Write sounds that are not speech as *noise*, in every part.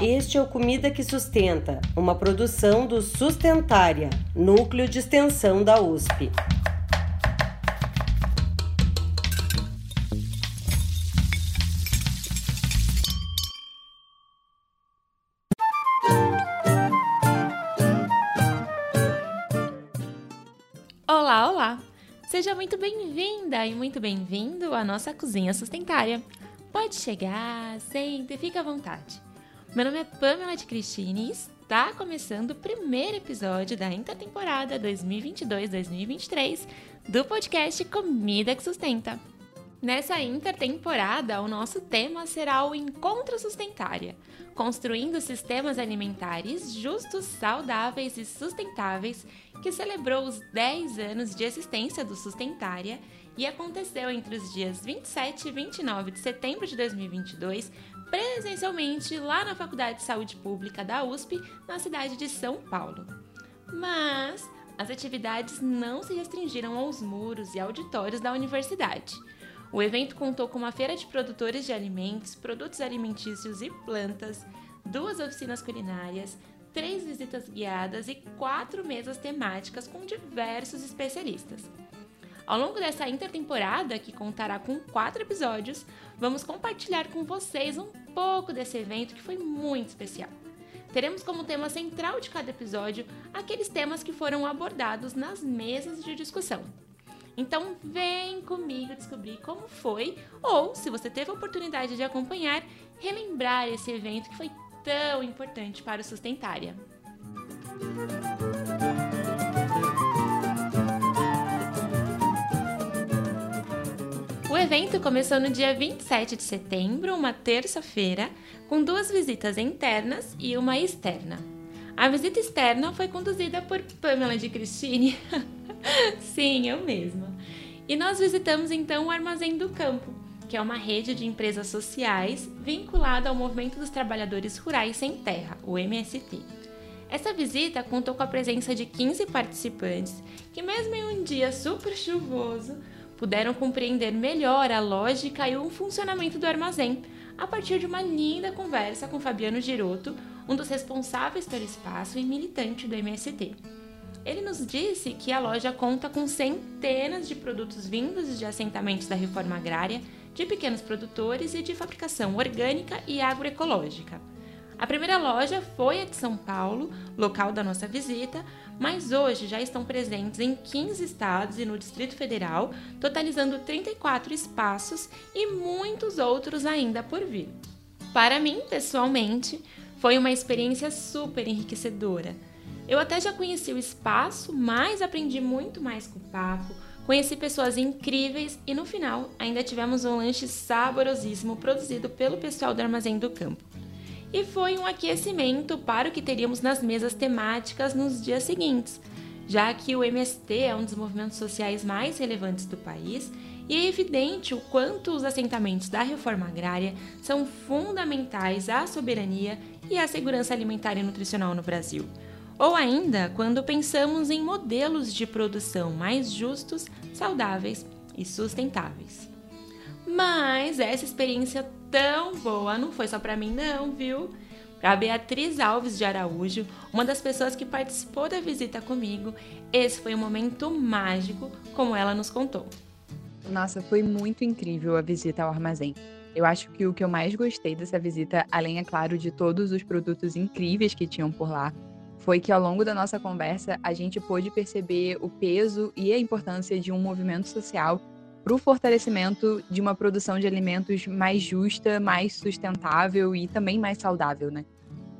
Este é o Comida que Sustenta, uma produção do Sustentária, núcleo de extensão da USP. Olá, olá! Seja muito bem-vinda e muito bem-vindo à nossa cozinha sustentária. Pode chegar, sente fique à vontade. Meu nome é Pamela de Cristine e está começando o primeiro episódio da intertemporada 2022-2023 do podcast Comida que Sustenta. Nessa intertemporada, o nosso tema será o Encontro Sustentária, construindo sistemas alimentares justos, saudáveis e sustentáveis que celebrou os 10 anos de existência do Sustentária e aconteceu entre os dias 27 e 29 de setembro de 2022, presencialmente lá na Faculdade de Saúde Pública da USP, na cidade de São Paulo. Mas as atividades não se restringiram aos muros e auditórios da universidade. O evento contou com uma feira de produtores de alimentos, produtos alimentícios e plantas, duas oficinas culinárias, três visitas guiadas e quatro mesas temáticas com diversos especialistas. Ao longo dessa intertemporada, que contará com quatro episódios, vamos compartilhar com vocês um pouco desse evento que foi muito especial. Teremos como tema central de cada episódio aqueles temas que foram abordados nas mesas de discussão. Então vem comigo descobrir como foi, ou se você teve a oportunidade de acompanhar, relembrar esse evento que foi tão importante para o Sustentária. O evento começou no dia 27 de setembro, uma terça-feira, com duas visitas internas e uma externa. A visita externa foi conduzida por Pamela de Cristine. *laughs* Sim, eu mesma. E nós visitamos então o Armazém do Campo, que é uma rede de empresas sociais vinculada ao Movimento dos Trabalhadores Rurais Sem Terra, o MST. Essa visita contou com a presença de 15 participantes que, mesmo em um dia super chuvoso, puderam compreender melhor a lógica e o funcionamento do armazém a partir de uma linda conversa com Fabiano Giroto, um dos responsáveis pelo espaço e militante do MST. Ele nos disse que a loja conta com centenas de produtos vindos de assentamentos da reforma agrária de pequenos produtores e de fabricação orgânica e agroecológica. A primeira loja foi a de São Paulo, local da nossa visita, mas hoje já estão presentes em 15 estados e no Distrito Federal, totalizando 34 espaços e muitos outros ainda por vir. Para mim, pessoalmente, foi uma experiência super enriquecedora. Eu até já conheci o espaço, mas aprendi muito mais com o papo, Conheci pessoas incríveis e no final ainda tivemos um lanche saborosíssimo produzido pelo pessoal do Armazém do Campo. E foi um aquecimento para o que teríamos nas mesas temáticas nos dias seguintes, já que o MST é um dos movimentos sociais mais relevantes do país e é evidente o quanto os assentamentos da reforma agrária são fundamentais à soberania e à segurança alimentar e nutricional no Brasil. Ou ainda quando pensamos em modelos de produção mais justos, saudáveis e sustentáveis. Mas essa experiência tão boa não foi só para mim não, viu? Para Beatriz Alves de Araújo, uma das pessoas que participou da visita comigo, esse foi um momento mágico, como ela nos contou. Nossa, foi muito incrível a visita ao armazém. Eu acho que o que eu mais gostei dessa visita, além, é claro, de todos os produtos incríveis que tinham por lá, foi que ao longo da nossa conversa a gente pôde perceber o peso e a importância de um movimento social para o fortalecimento de uma produção de alimentos mais justa, mais sustentável e também mais saudável, né?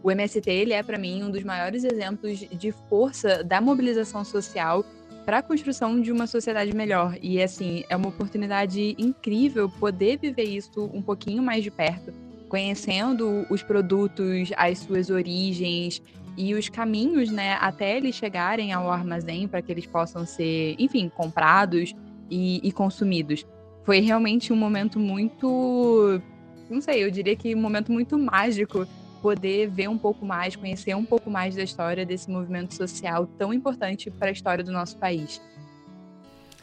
O MST ele é para mim um dos maiores exemplos de força da mobilização social para a construção de uma sociedade melhor e assim é uma oportunidade incrível poder viver isso um pouquinho mais de perto, conhecendo os produtos, as suas origens e os caminhos, né, até eles chegarem ao armazém para que eles possam ser, enfim, comprados e, e, consumidos. Foi realmente um momento muito, não sei, eu diria que um momento muito mágico poder ver um pouco mais, conhecer um pouco mais da história desse movimento social tão importante para a história do nosso país.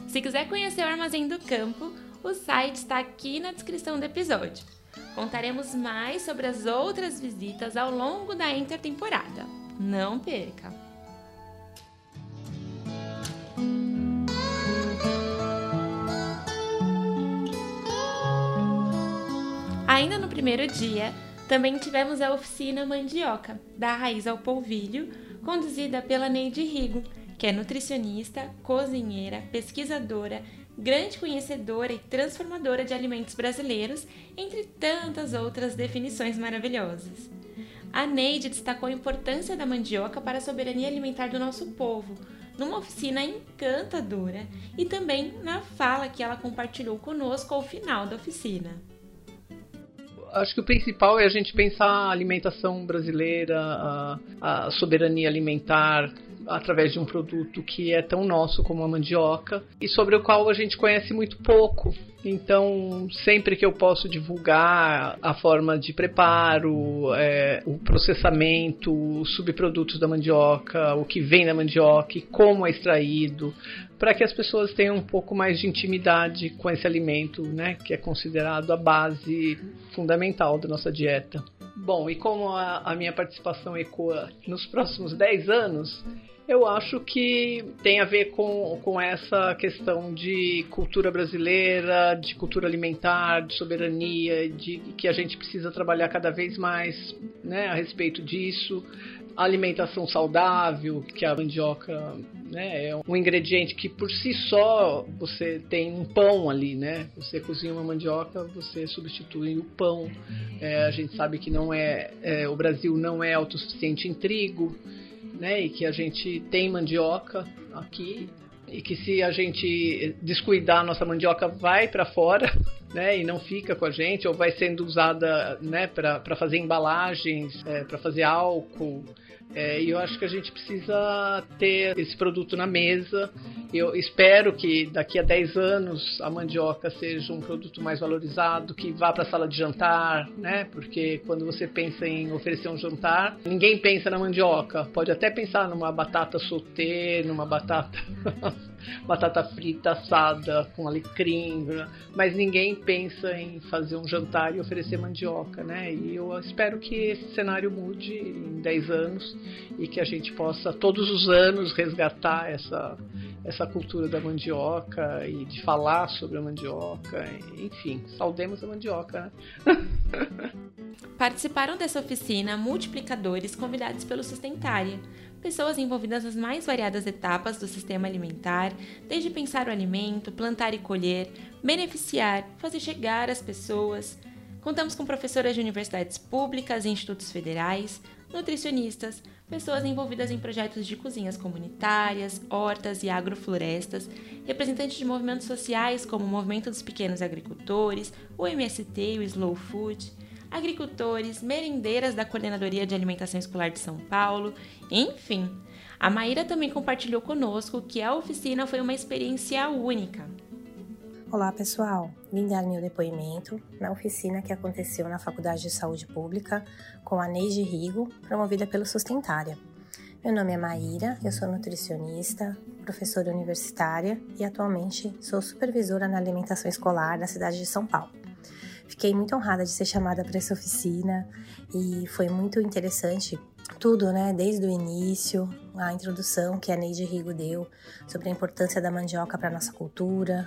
Se quiser conhecer o Armazém do Campo, o site está aqui na descrição do episódio. Contaremos mais sobre as outras visitas ao longo da intertemporada. Não perca! Ainda no primeiro dia, também tivemos a oficina Mandioca, da raiz ao polvilho, conduzida pela Neide Rigo, que é nutricionista, cozinheira, pesquisadora, grande conhecedora e transformadora de alimentos brasileiros, entre tantas outras definições maravilhosas. A Neide destacou a importância da mandioca para a soberania alimentar do nosso povo, numa oficina encantadora e também na fala que ela compartilhou conosco ao final da oficina acho que o principal é a gente pensar a alimentação brasileira, a, a soberania alimentar, através de um produto que é tão nosso como a mandioca e sobre o qual a gente conhece muito pouco. Então, sempre que eu posso divulgar a forma de preparo, é, o processamento, os subprodutos da mandioca, o que vem da mandioca e como é extraído, para que as pessoas tenham um pouco mais de intimidade com esse alimento, né, que é considerado a base fundamental da nossa dieta. Bom, e como a, a minha participação ecoa nos próximos 10 anos, eu acho que tem a ver com, com essa questão de cultura brasileira, de cultura alimentar, de soberania, de que a gente precisa trabalhar cada vez mais né, a respeito disso. A alimentação saudável, que a mandioca né, é um ingrediente que por si só você tem um pão ali, né? Você cozinha uma mandioca, você substitui o pão. É, a gente sabe que não é, é o Brasil não é autossuficiente em trigo né? E que a gente tem mandioca aqui e que se a gente descuidar a nossa mandioca vai para fora, né, e não fica com a gente, ou vai sendo usada, né, para fazer embalagens, é, para fazer álcool, é, e eu acho que a gente precisa ter esse produto na mesa. Eu espero que daqui a 10 anos a mandioca seja um produto mais valorizado, que vá para a sala de jantar, né? Porque quando você pensa em oferecer um jantar, ninguém pensa na mandioca. Pode até pensar numa batata sauté, numa batata batata frita assada com alecrim, mas ninguém pensa em fazer um jantar e oferecer mandioca, né? E eu espero que esse cenário mude em 10 anos e que a gente possa todos os anos resgatar essa essa cultura da mandioca e de falar sobre a mandioca, enfim, saudemos a mandioca. Né? *laughs* Participaram dessa oficina multiplicadores convidados pelo Sustentária, pessoas envolvidas nas mais variadas etapas do sistema alimentar, desde pensar o alimento, plantar e colher, beneficiar, fazer chegar às pessoas. Contamos com professoras de universidades públicas e institutos federais, nutricionistas, pessoas envolvidas em projetos de cozinhas comunitárias, hortas e agroflorestas, representantes de movimentos sociais como o Movimento dos Pequenos Agricultores, o MST e o Slow Food agricultores, merendeiras da Coordenadoria de Alimentação Escolar de São Paulo, enfim. A Maíra também compartilhou conosco que a oficina foi uma experiência única. Olá pessoal, vim dar meu depoimento na oficina que aconteceu na Faculdade de Saúde Pública com a Neide Rigo, promovida pelo Sustentária. Meu nome é Maíra, eu sou nutricionista, professora universitária e atualmente sou supervisora na alimentação escolar da cidade de São Paulo. Fiquei muito honrada de ser chamada para essa oficina e foi muito interessante tudo, né? Desde o início, a introdução que a Neide Rigo deu sobre a importância da mandioca para nossa cultura,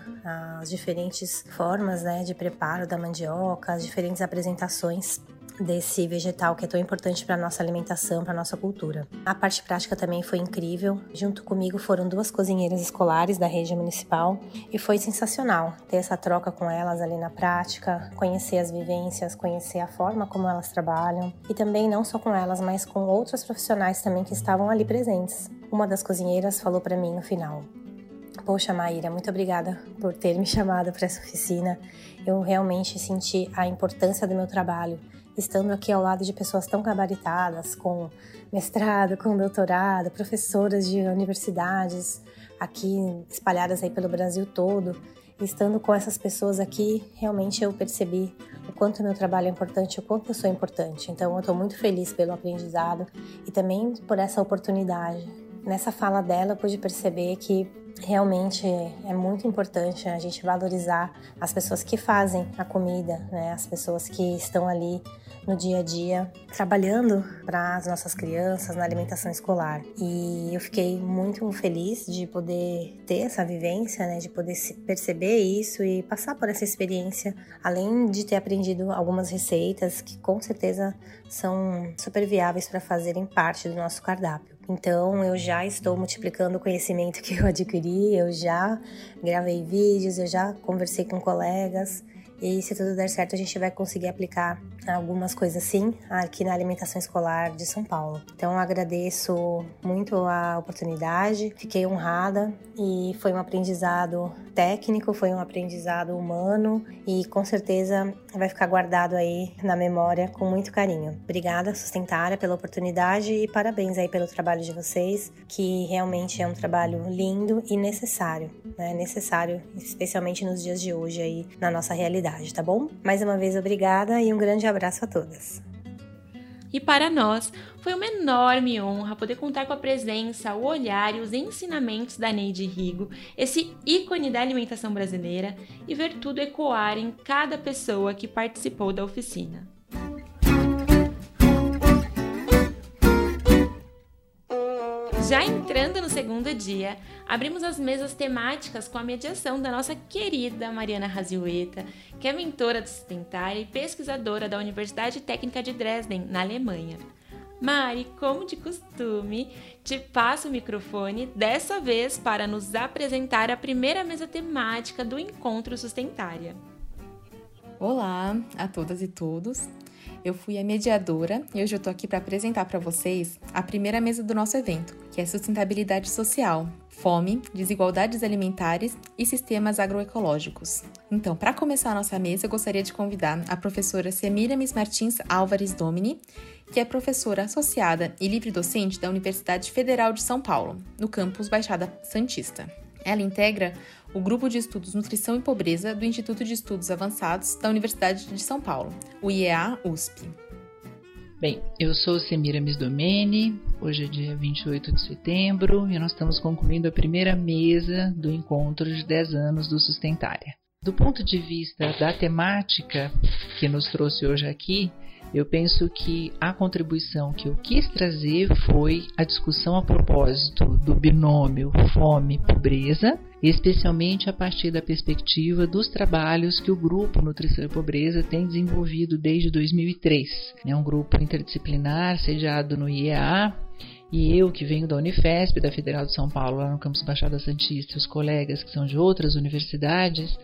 as diferentes formas, né, de preparo da mandioca, as diferentes apresentações desse vegetal que é tão importante para nossa alimentação, para nossa cultura. A parte prática também foi incrível. Junto comigo foram duas cozinheiras escolares da rede municipal e foi sensacional ter essa troca com elas ali na prática, conhecer as vivências, conhecer a forma como elas trabalham e também não só com elas, mas com outros profissionais também que estavam ali presentes. Uma das cozinheiras falou para mim no final: Poxa, Maíra, muito obrigada por ter me chamado para essa oficina. Eu realmente senti a importância do meu trabalho estando aqui ao lado de pessoas tão gabaritadas, com mestrado, com doutorado, professoras de universidades aqui espalhadas aí pelo Brasil todo. Estando com essas pessoas aqui, realmente eu percebi o quanto meu trabalho é importante, o quanto eu sou importante. Então, eu estou muito feliz pelo aprendizado e também por essa oportunidade. Nessa fala dela, eu pude perceber que realmente é muito importante a gente valorizar as pessoas que fazem a comida, né? As pessoas que estão ali no dia a dia trabalhando para as nossas crianças na alimentação escolar. E eu fiquei muito feliz de poder ter essa vivência, né, de poder perceber isso e passar por essa experiência, além de ter aprendido algumas receitas que com certeza são super viáveis para fazerem parte do nosso cardápio. Então eu já estou multiplicando o conhecimento que eu adquiri, eu já gravei vídeos, eu já conversei com colegas e se tudo der certo, a gente vai conseguir aplicar algumas coisas sim aqui na alimentação escolar de São Paulo. Então agradeço muito a oportunidade, fiquei honrada e foi um aprendizado técnico, foi um aprendizado humano e com certeza vai ficar guardado aí na memória com muito carinho. Obrigada, Sustentária, pela oportunidade e parabéns aí pelo trabalho de vocês, que realmente é um trabalho lindo e necessário, né? Necessário, especialmente nos dias de hoje aí na nossa realidade, tá bom? Mais uma vez, obrigada e um grande abraço a todas. E para nós, foi uma enorme honra poder contar com a presença, o olhar e os ensinamentos da Neide Rigo, esse ícone da alimentação brasileira, e ver tudo ecoar em cada pessoa que participou da oficina. Já entrando no segundo dia, abrimos as mesas temáticas com a mediação da nossa querida Mariana Raziueta, que é mentora do Sustentária e pesquisadora da Universidade Técnica de Dresden, na Alemanha. Mari, como de costume, te passo o microfone, dessa vez para nos apresentar a primeira mesa temática do Encontro Sustentária. Olá a todas e todos. Eu fui a mediadora e hoje eu estou aqui para apresentar para vocês a primeira mesa do nosso evento, que é Sustentabilidade Social, Fome, Desigualdades Alimentares e Sistemas Agroecológicos. Então, para começar a nossa mesa, eu gostaria de convidar a professora Semiramis Martins Álvares Domini, que é professora associada e livre-docente da Universidade Federal de São Paulo, no campus Baixada Santista. Ela integra o Grupo de Estudos Nutrição e Pobreza do Instituto de Estudos Avançados da Universidade de São Paulo, o IEA-USP. Bem, eu sou Semira Misdomene, hoje é dia 28 de setembro e nós estamos concluindo a primeira mesa do encontro de 10 anos do Sustentária. Do ponto de vista da temática que nos trouxe hoje aqui, eu penso que a contribuição que eu quis trazer foi a discussão a propósito do binômio fome-pobreza, especialmente a partir da perspectiva dos trabalhos que o Grupo Nutrição e Pobreza tem desenvolvido desde 2003. É um grupo interdisciplinar sediado no IEA, e eu, que venho da Unifesp, da Federal de São Paulo, lá no campus Baixada Santista, e os colegas que são de outras universidades,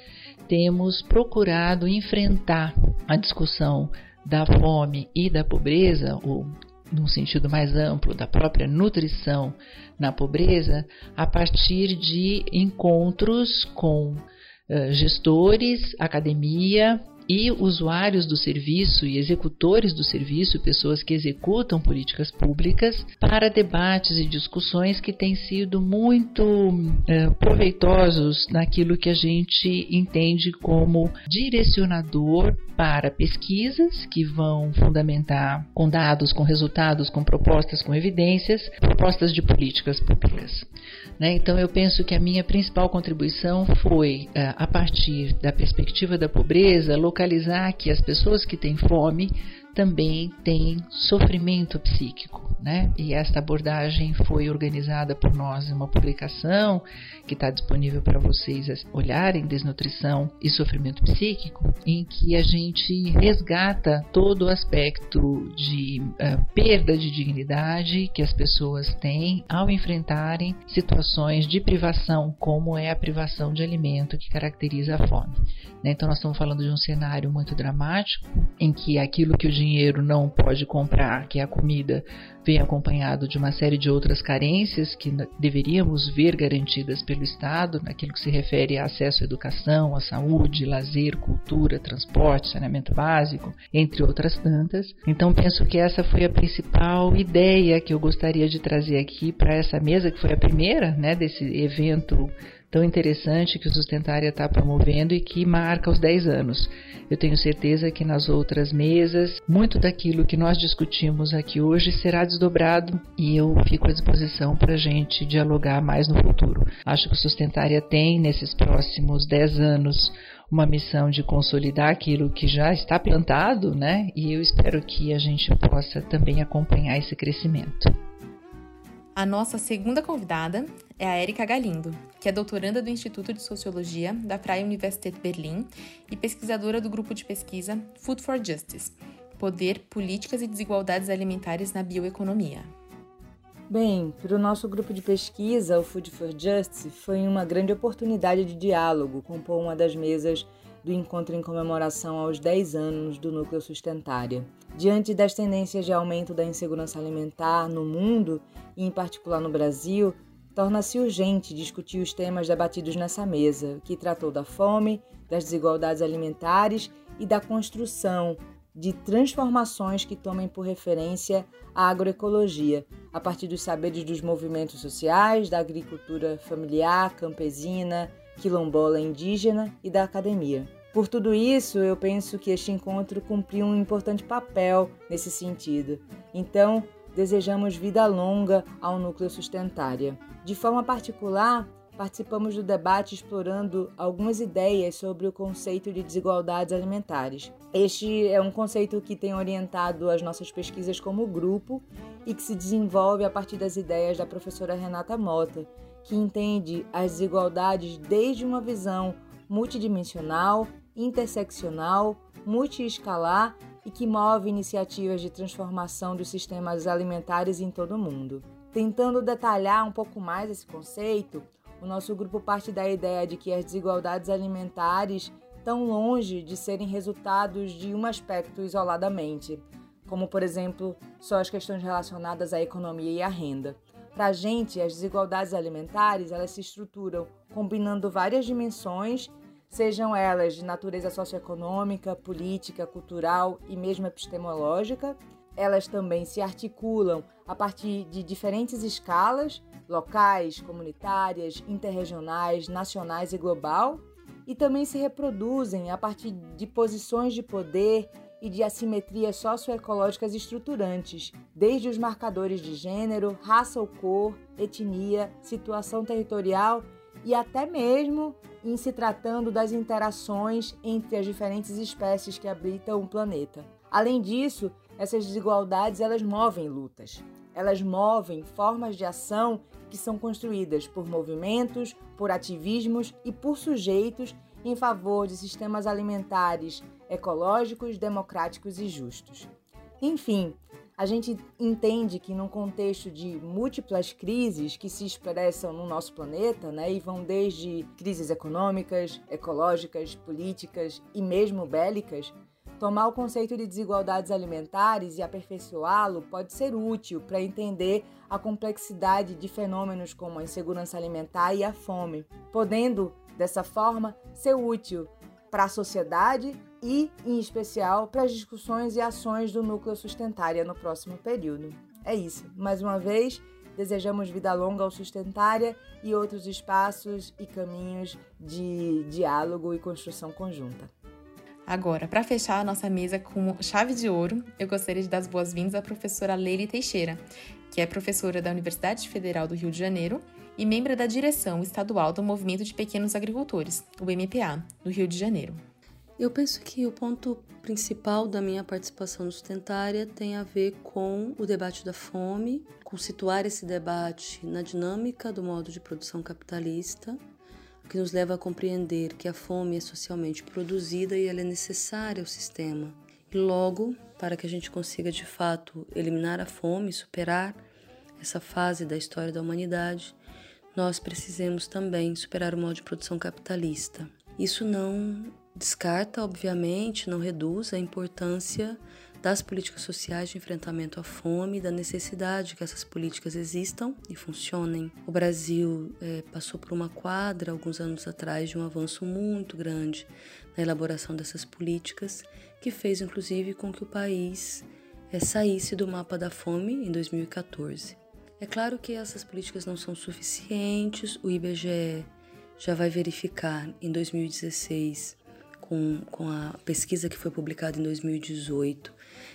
temos procurado enfrentar a discussão da fome e da pobreza, ou num sentido mais amplo, da própria nutrição na pobreza, a partir de encontros com uh, gestores, academia, e usuários do serviço e executores do serviço, pessoas que executam políticas públicas, para debates e discussões que têm sido muito é, proveitosos naquilo que a gente entende como direcionador para pesquisas que vão fundamentar com dados, com resultados, com propostas, com evidências, propostas de políticas públicas. Né? Então, eu penso que a minha principal contribuição foi, é, a partir da perspectiva da pobreza, localizar que as pessoas que têm fome também têm sofrimento psíquico. Né? E esta abordagem foi organizada por nós em uma publicação que está disponível para vocês olharem desnutrição e sofrimento psíquico, em que a gente resgata todo o aspecto de uh, perda de dignidade que as pessoas têm ao enfrentarem situações de privação, como é a privação de alimento que caracteriza a fome. Né? Então nós estamos falando de um cenário muito dramático, em que aquilo que o dinheiro não pode comprar, que é a comida, vem acompanhado de uma série de outras carências que deveríamos ver garantidas pelo Estado, naquilo que se refere a acesso à educação, à saúde, lazer, cultura, transporte, saneamento básico, entre outras tantas. Então penso que essa foi a principal ideia que eu gostaria de trazer aqui para essa mesa, que foi a primeira né, desse evento tão interessante que o Sustentária está promovendo e que marca os 10 anos. Eu tenho certeza que nas outras mesas, muito daquilo que nós discutimos aqui hoje será desdobrado e eu fico à disposição para a gente dialogar mais no futuro. Acho que o Sustentária tem, nesses próximos 10 anos, uma missão de consolidar aquilo que já está plantado, né? E eu espero que a gente possa também acompanhar esse crescimento. A nossa segunda convidada é a Érica Galindo, que é doutoranda do Instituto de Sociologia da Freie Universität Berlim e pesquisadora do grupo de pesquisa Food for Justice Poder, Políticas e Desigualdades Alimentares na Bioeconomia. Bem, para o nosso grupo de pesquisa, o Food for Justice foi uma grande oportunidade de diálogo, compor uma das mesas do encontro em comemoração aos 10 anos do Núcleo Sustentária. Diante das tendências de aumento da insegurança alimentar no mundo, e em particular no Brasil, torna-se urgente discutir os temas debatidos nessa mesa, que tratou da fome, das desigualdades alimentares e da construção de transformações que tomem por referência a agroecologia, a partir dos saberes dos movimentos sociais, da agricultura familiar, campesina, quilombola indígena e da academia. Por tudo isso, eu penso que este encontro cumpriu um importante papel nesse sentido. Então, desejamos vida longa ao Núcleo Sustentária. De forma particular, participamos do debate explorando algumas ideias sobre o conceito de desigualdades alimentares. Este é um conceito que tem orientado as nossas pesquisas como grupo e que se desenvolve a partir das ideias da professora Renata Mota, que entende as desigualdades desde uma visão multidimensional, interseccional, multiescalar e que move iniciativas de transformação dos sistemas alimentares em todo o mundo. Tentando detalhar um pouco mais esse conceito, o nosso grupo parte da ideia de que as desigualdades alimentares estão longe de serem resultados de um aspecto isoladamente, como por exemplo só as questões relacionadas à economia e à renda. Para a gente, as desigualdades alimentares elas se estruturam combinando várias dimensões, sejam elas de natureza socioeconômica, política, cultural e mesmo epistemológica. Elas também se articulam a partir de diferentes escalas, locais, comunitárias, interregionais, nacionais e global, e também se reproduzem a partir de posições de poder e de assimetrias socioecológicas estruturantes, desde os marcadores de gênero, raça ou cor, etnia, situação territorial e até mesmo em se tratando das interações entre as diferentes espécies que habitam o planeta. Além disso, essas desigualdades elas movem lutas. Elas movem formas de ação que são construídas por movimentos, por ativismos e por sujeitos em favor de sistemas alimentares ecológicos, democráticos e justos. Enfim, a gente entende que num contexto de múltiplas crises que se expressam no nosso planeta, né, e vão desde crises econômicas, ecológicas, políticas e mesmo bélicas, tomar o conceito de desigualdades alimentares e aperfeiçoá-lo pode ser útil para entender a complexidade de fenômenos como a insegurança alimentar e a fome, podendo dessa forma, ser útil para a sociedade e, em especial, para as discussões e ações do Núcleo Sustentária no próximo período. É isso. Mais uma vez, desejamos vida longa ao Sustentária e outros espaços e caminhos de diálogo e construção conjunta. Agora, para fechar a nossa mesa com chave de ouro, eu gostaria de dar as boas-vindas à professora Leile Teixeira, que é professora da Universidade Federal do Rio de Janeiro e membro da direção estadual do Movimento de Pequenos Agricultores, o MPA, do Rio de Janeiro. Eu penso que o ponto principal da minha participação no Sustentária tem a ver com o debate da fome, com situar esse debate na dinâmica do modo de produção capitalista, que nos leva a compreender que a fome é socialmente produzida e ela é necessária ao sistema. E logo, para que a gente consiga de fato eliminar a fome, superar essa fase da história da humanidade, nós precisamos também superar o modo de produção capitalista. Isso não descarta, obviamente, não reduz a importância das políticas sociais de enfrentamento à fome e da necessidade que essas políticas existam e funcionem. O Brasil é, passou por uma quadra, alguns anos atrás, de um avanço muito grande na elaboração dessas políticas, que fez inclusive com que o país é, saísse do mapa da fome em 2014. É claro que essas políticas não são suficientes, o IBGE já vai verificar em 2016, com, com a pesquisa que foi publicada em 2018,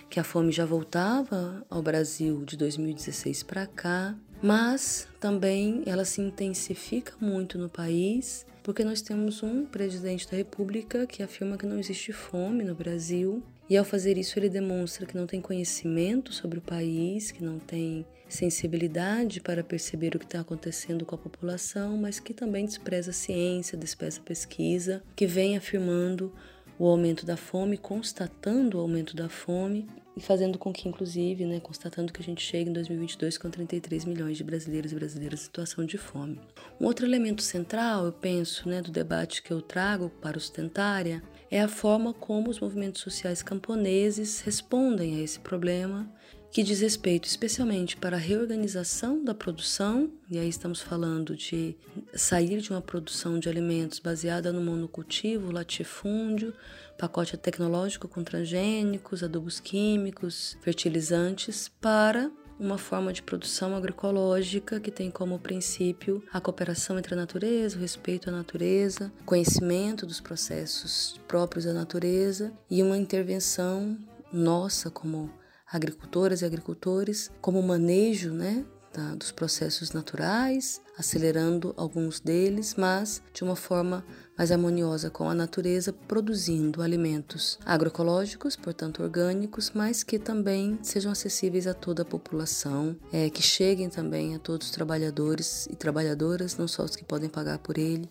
que a fome já voltava ao Brasil de 2016 para cá, mas também ela se intensifica muito no país, porque nós temos um presidente da República que afirma que não existe fome no Brasil, e ao fazer isso ele demonstra que não tem conhecimento sobre o país, que não tem sensibilidade para perceber o que está acontecendo com a população, mas que também despreza a ciência, despreza a pesquisa, que vem afirmando o aumento da fome, constatando o aumento da fome e fazendo com que, inclusive, né, constatando que a gente chegue em 2022 com 33 milhões de brasileiros e brasileiras em situação de fome. Um outro elemento central, eu penso, né, do debate que eu trago para o Sustentária é a forma como os movimentos sociais camponeses respondem a esse problema que diz respeito especialmente para a reorganização da produção, e aí estamos falando de sair de uma produção de alimentos baseada no monocultivo, latifúndio, pacote tecnológico com transgênicos, adubos químicos, fertilizantes, para uma forma de produção agroecológica que tem como princípio a cooperação entre a natureza, o respeito à natureza, conhecimento dos processos próprios da natureza e uma intervenção nossa como agricultoras e agricultores, como manejo né, da, dos processos naturais, acelerando alguns deles, mas de uma forma mais harmoniosa com a natureza, produzindo alimentos agroecológicos, portanto orgânicos, mas que também sejam acessíveis a toda a população, é, que cheguem também a todos os trabalhadores e trabalhadoras, não só os que podem pagar por ele,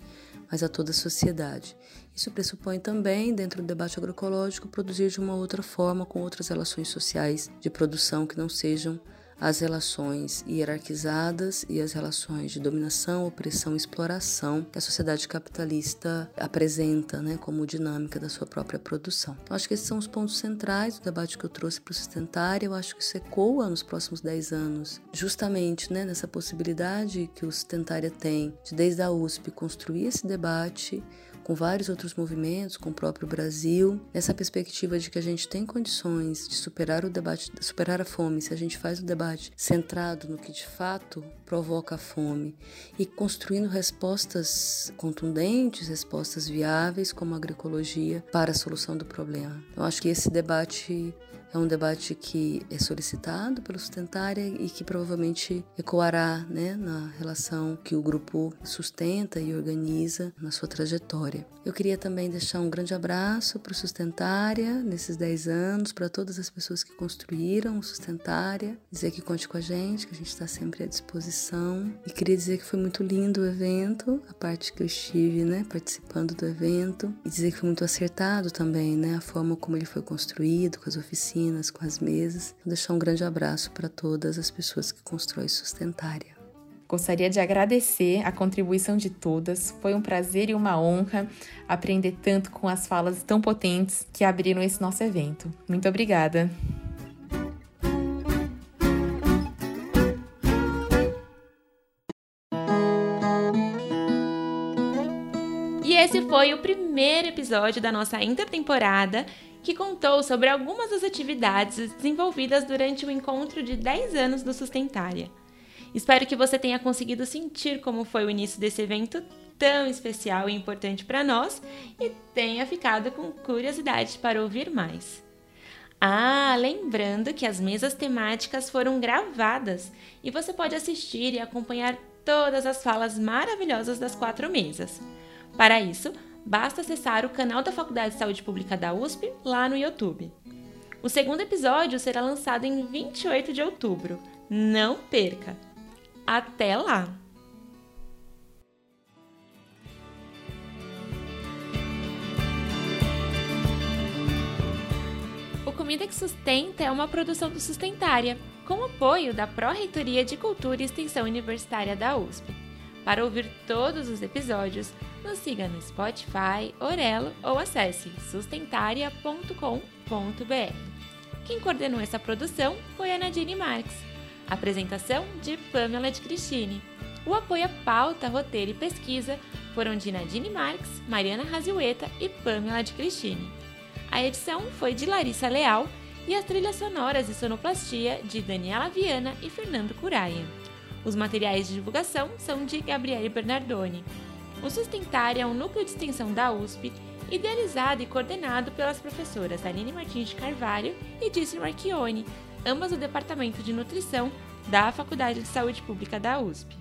mas a toda a sociedade. Isso pressupõe também, dentro do debate agroecológico, produzir de uma outra forma, com outras relações sociais de produção que não sejam as relações hierarquizadas e as relações de dominação, opressão e exploração que a sociedade capitalista apresenta né, como dinâmica da sua própria produção. Eu acho que esses são os pontos centrais do debate que eu trouxe para o Sustentário. Eu acho que isso ecoa nos próximos 10 anos, justamente né, nessa possibilidade que o Sustentária tem de, desde a USP, construir esse debate com vários outros movimentos, com o próprio Brasil, nessa perspectiva de que a gente tem condições de superar o debate, superar a fome, se a gente faz o debate centrado no que de fato provoca a fome e construindo respostas contundentes, respostas viáveis como a agroecologia para a solução do problema. Eu acho que esse debate é um debate que é solicitado pelo Sustentária e que provavelmente ecoará né, na relação que o grupo sustenta e organiza na sua trajetória. Eu queria também deixar um grande abraço para o Sustentária nesses 10 anos, para todas as pessoas que construíram o Sustentária, dizer que conte com a gente, que a gente está sempre à disposição. E queria dizer que foi muito lindo o evento, a parte que eu estive né, participando do evento, e dizer que foi muito acertado também né, a forma como ele foi construído, com as oficinas oficinas, com as mesas. Vou deixar um grande abraço para todas as pessoas que constroem Sustentária. Gostaria de agradecer a contribuição de todas. Foi um prazer e uma honra aprender tanto com as falas tão potentes que abriram esse nosso evento. Muito obrigada. E esse foi o primeiro episódio da nossa intertemporada que contou sobre algumas das atividades desenvolvidas durante o encontro de 10 anos do Sustentária. Espero que você tenha conseguido sentir como foi o início desse evento tão especial e importante para nós e tenha ficado com curiosidade para ouvir mais. Ah, lembrando que as mesas temáticas foram gravadas e você pode assistir e acompanhar todas as falas maravilhosas das quatro mesas. Para isso, basta acessar o canal da Faculdade de Saúde Pública da USP lá no YouTube. O segundo episódio será lançado em 28 de outubro. Não perca! Até lá! O Comida que Sustenta é uma produção do Sustentária, com apoio da Pró-Reitoria de Cultura e Extensão Universitária da USP. Para ouvir todos os episódios, nos siga no Spotify, Orelo ou acesse sustentaria.com.br. Quem coordenou essa produção foi a Nadine Marques. Apresentação de Pamela de Cristine. O apoio à pauta, roteiro e pesquisa foram de Nadine Marques, Mariana Raziueta e Pamela de Cristine. A edição foi de Larissa Leal e as trilhas sonoras e sonoplastia de Daniela Viana e Fernando Curaia. Os materiais de divulgação são de Gabriele Bernardoni. O Sustentária é um núcleo de extensão da USP, idealizado e coordenado pelas professoras Aline Martins de Carvalho e Dício Marchione, ambas do Departamento de Nutrição da Faculdade de Saúde Pública da USP.